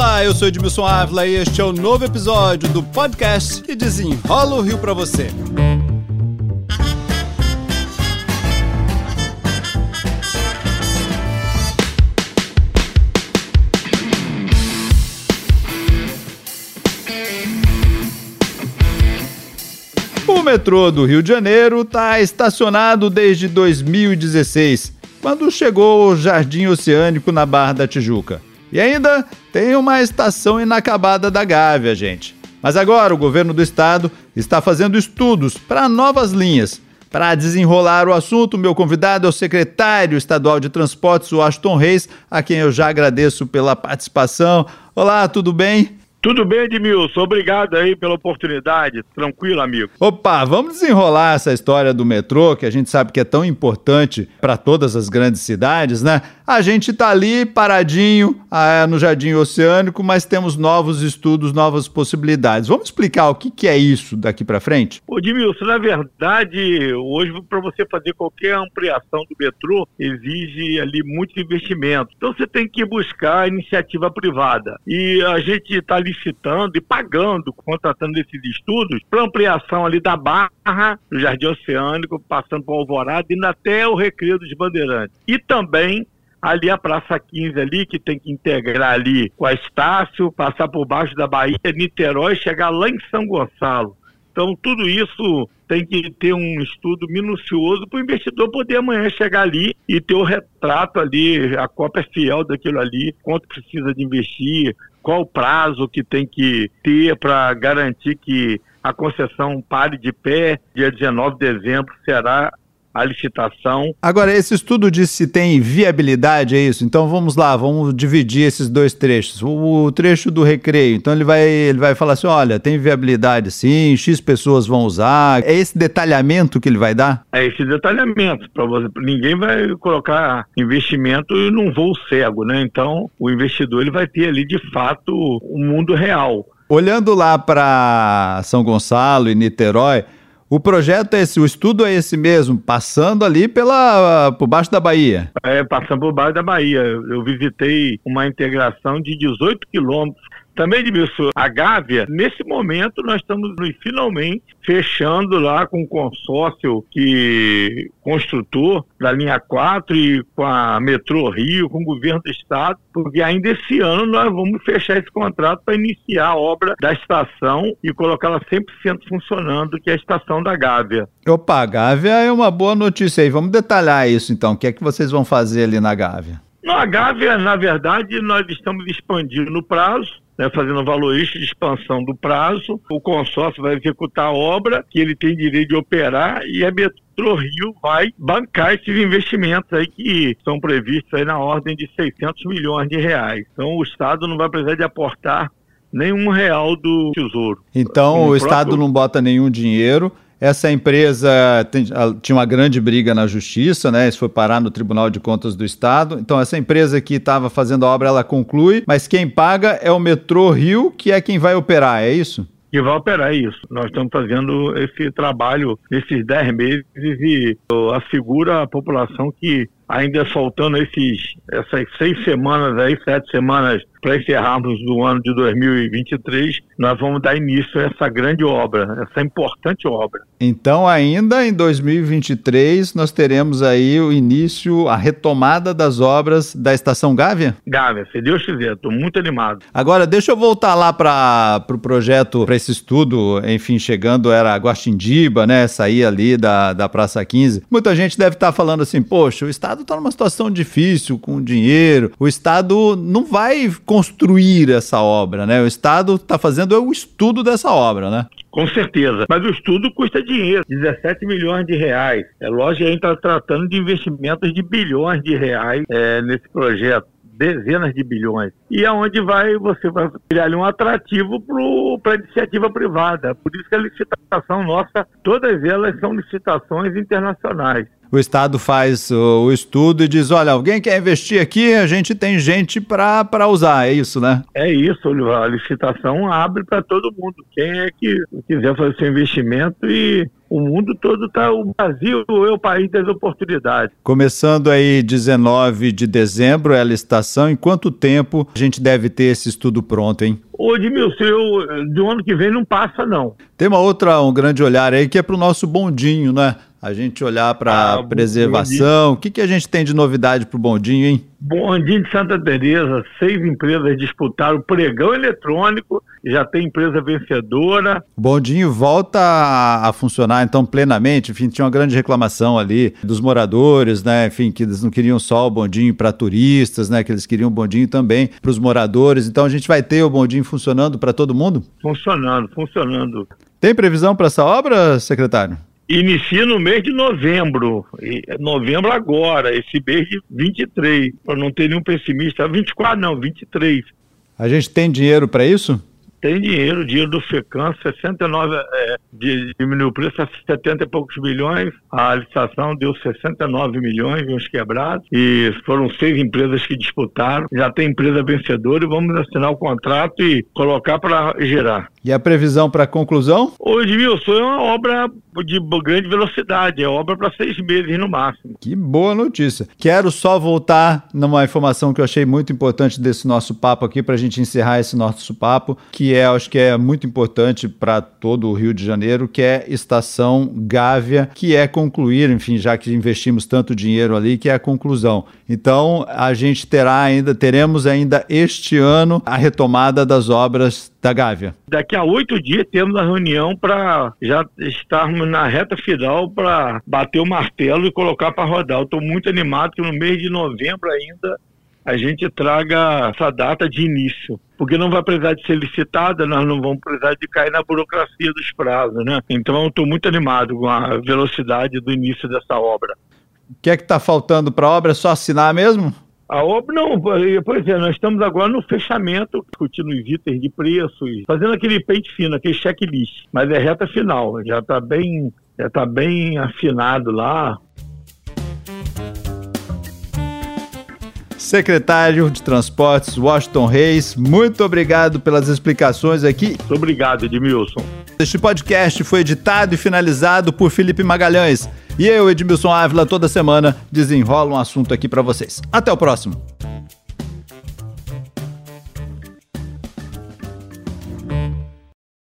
Olá, eu sou Edmilson Ávila e este é o novo episódio do podcast que desenrola o Rio para você. O metrô do Rio de Janeiro está estacionado desde 2016, quando chegou o Jardim Oceânico na Barra da Tijuca. E ainda tem uma estação inacabada da Gávea, gente. Mas agora o governo do estado está fazendo estudos para novas linhas. Para desenrolar o assunto, meu convidado é o secretário estadual de Transportes, o Aston Reis, a quem eu já agradeço pela participação. Olá, tudo bem? Tudo bem, Edmilson. Obrigado aí pela oportunidade. Tranquilo, amigo. Opa, vamos desenrolar essa história do metrô, que a gente sabe que é tão importante para todas as grandes cidades, né? A gente está ali paradinho ah, no Jardim Oceânico, mas temos novos estudos, novas possibilidades. Vamos explicar o que, que é isso daqui para frente? Ô, Edmilson, na verdade, hoje, para você fazer qualquer ampliação do metrô, exige ali muito investimento. Então, você tem que buscar iniciativa privada. E a gente está ali licitando e pagando, contratando esses estudos para ampliação ali da Barra, do Jardim Oceânico, passando por Alvorada, indo até o Recreio dos Bandeirantes. E também ali a Praça 15 ali, que tem que integrar ali com a Estácio, passar por baixo da Bahia, Niterói, chegar lá em São Gonçalo. Então, tudo isso tem que ter um estudo minucioso para o investidor poder amanhã chegar ali e ter o retrato ali, a cópia fiel daquilo ali, quanto precisa de investir, qual o prazo que tem que ter para garantir que a concessão pare de pé. Dia 19 de dezembro será a licitação. Agora, esse estudo diz se tem viabilidade, é isso? Então vamos lá, vamos dividir esses dois trechos. O, o, trecho do recreio, então ele vai, ele vai falar assim: olha, tem viabilidade sim, X pessoas vão usar. É esse detalhamento que ele vai dar? É esse detalhamento. Para você, ninguém vai colocar investimento num voo cego, né? Então o investidor ele vai ter ali de fato o um mundo real. Olhando lá para São Gonçalo e Niterói, o projeto é esse, o estudo é esse mesmo, passando ali pela, por baixo da Bahia. É, passando por baixo da Bahia. Eu visitei uma integração de 18 quilômetros também, Edmilson, a Gávea, nesse momento nós estamos finalmente fechando lá com o consórcio que construtor da linha 4 e com a Metrô Rio, com o governo do estado, porque ainda esse ano nós vamos fechar esse contrato para iniciar a obra da estação e colocá-la 100% funcionando, que é a estação da Gávea. Opa, a Gávea é uma boa notícia aí. Vamos detalhar isso então. O que é que vocês vão fazer ali na Gávea? Na Gávea, na verdade, nós estamos expandindo o prazo né, fazendo valorista de expansão do prazo. O consórcio vai executar a obra que ele tem direito de operar e a Metro Rio vai bancar esses investimentos aí que são previstos aí na ordem de 600 milhões de reais. Então o Estado não vai precisar de aportar nenhum real do Tesouro. Então o Estado não bota nenhum dinheiro essa empresa tem, tinha uma grande briga na justiça, né? Isso foi parar no Tribunal de Contas do Estado. Então, essa empresa que estava fazendo a obra, ela conclui, mas quem paga é o Metrô Rio, que é quem vai operar, é isso? que vai operar isso. Nós estamos fazendo esse trabalho nesses 10 meses e assegura a população que ainda faltando esses, essas seis semanas aí, sete semanas para encerrarmos o ano de 2023, nós vamos dar início a essa grande obra, essa importante obra. Então, ainda em 2023, nós teremos aí o início, a retomada das obras da Estação Gávea? Gávea, se Deus quiser, estou muito animado. Agora, deixa eu voltar lá para o pro projeto, para esse estudo, enfim, chegando, era Guaxindiba, né, sair ali da, da Praça 15. Muita gente deve estar tá falando assim, poxa, o Estado está numa situação difícil com dinheiro, o Estado não vai construir essa obra, né? O Estado está fazendo é o estudo dessa obra, né? Com certeza. Mas o estudo custa dinheiro, 17 milhões de reais. É lógico que a gente está tratando de investimentos de bilhões de reais é, nesse projeto dezenas de bilhões. E aonde é vai, você vai criar um atrativo para a iniciativa privada. Por isso que a licitação nossa, todas elas são licitações internacionais. O Estado faz o, o estudo e diz: olha, alguém quer investir aqui, a gente tem gente para usar, é isso, né? É isso, a licitação abre para todo mundo. Quem é que quiser fazer seu investimento e o mundo todo está. O Brasil é o país das oportunidades. Começando aí 19 de dezembro é a licitação. Em quanto tempo a gente deve ter esse estudo pronto, hein? Ô, Edmilson, eu, do ano que vem não passa, não. Tem uma outra, um grande olhar aí que é para o nosso bondinho, né? A gente olhar para ah, preservação. O que, que a gente tem de novidade para o bondinho, hein? Bondinho de Santa Teresa, seis empresas disputaram o pregão eletrônico, já tem empresa vencedora. Bondinho volta a, a, funcionar então plenamente. Enfim, tinha uma grande reclamação ali dos moradores, né? Enfim, que eles não queriam só o bondinho para turistas, né? Que eles queriam o bondinho também para os moradores. Então a gente vai ter o bondinho funcionando para todo mundo? Funcionando, funcionando. Tem previsão para essa obra, secretário? Inicia no mês de novembro, novembro agora, esse mês de 23, para não ter nenhum pessimista, 24 não, 23. A gente tem dinheiro para isso? Tem dinheiro, dinheiro do FECAM, 69, é, diminuiu o preço a 70 e poucos milhões, a licitação deu 69 milhões, uns quebrados, e foram seis empresas que disputaram, já tem empresa vencedora e vamos assinar o contrato e colocar para gerar. E a previsão para conclusão? Ô Edmilson, é uma obra de grande velocidade, é obra para seis meses no máximo. Que boa notícia. Quero só voltar numa informação que eu achei muito importante desse nosso papo aqui, para a gente encerrar esse nosso papo, que que é, acho que é muito importante para todo o Rio de Janeiro, que é Estação Gávea, que é concluir, enfim, já que investimos tanto dinheiro ali, que é a conclusão. Então, a gente terá ainda, teremos ainda este ano a retomada das obras da Gávea. Daqui a oito dias temos a reunião para já estarmos na reta final para bater o martelo e colocar para rodar. Eu estou muito animado que no mês de novembro ainda a gente traga essa data de início, porque não vai precisar de ser licitada, nós não vamos precisar de cair na burocracia dos prazos, né? Então eu estou muito animado com a velocidade do início dessa obra. O que é que está faltando para a obra? É só assinar mesmo? A obra, não, pois é, nós estamos agora no fechamento, discutindo os itens de preços, fazendo aquele pente fino, aquele checklist, mas é reta final, já está bem, já tá bem afinado lá, secretário de Transportes Washington Reis, muito obrigado pelas explicações aqui. Muito obrigado, Edmilson. Este podcast foi editado e finalizado por Felipe Magalhães. E eu, Edmilson Ávila, toda semana desenrola um assunto aqui para vocês. Até o próximo.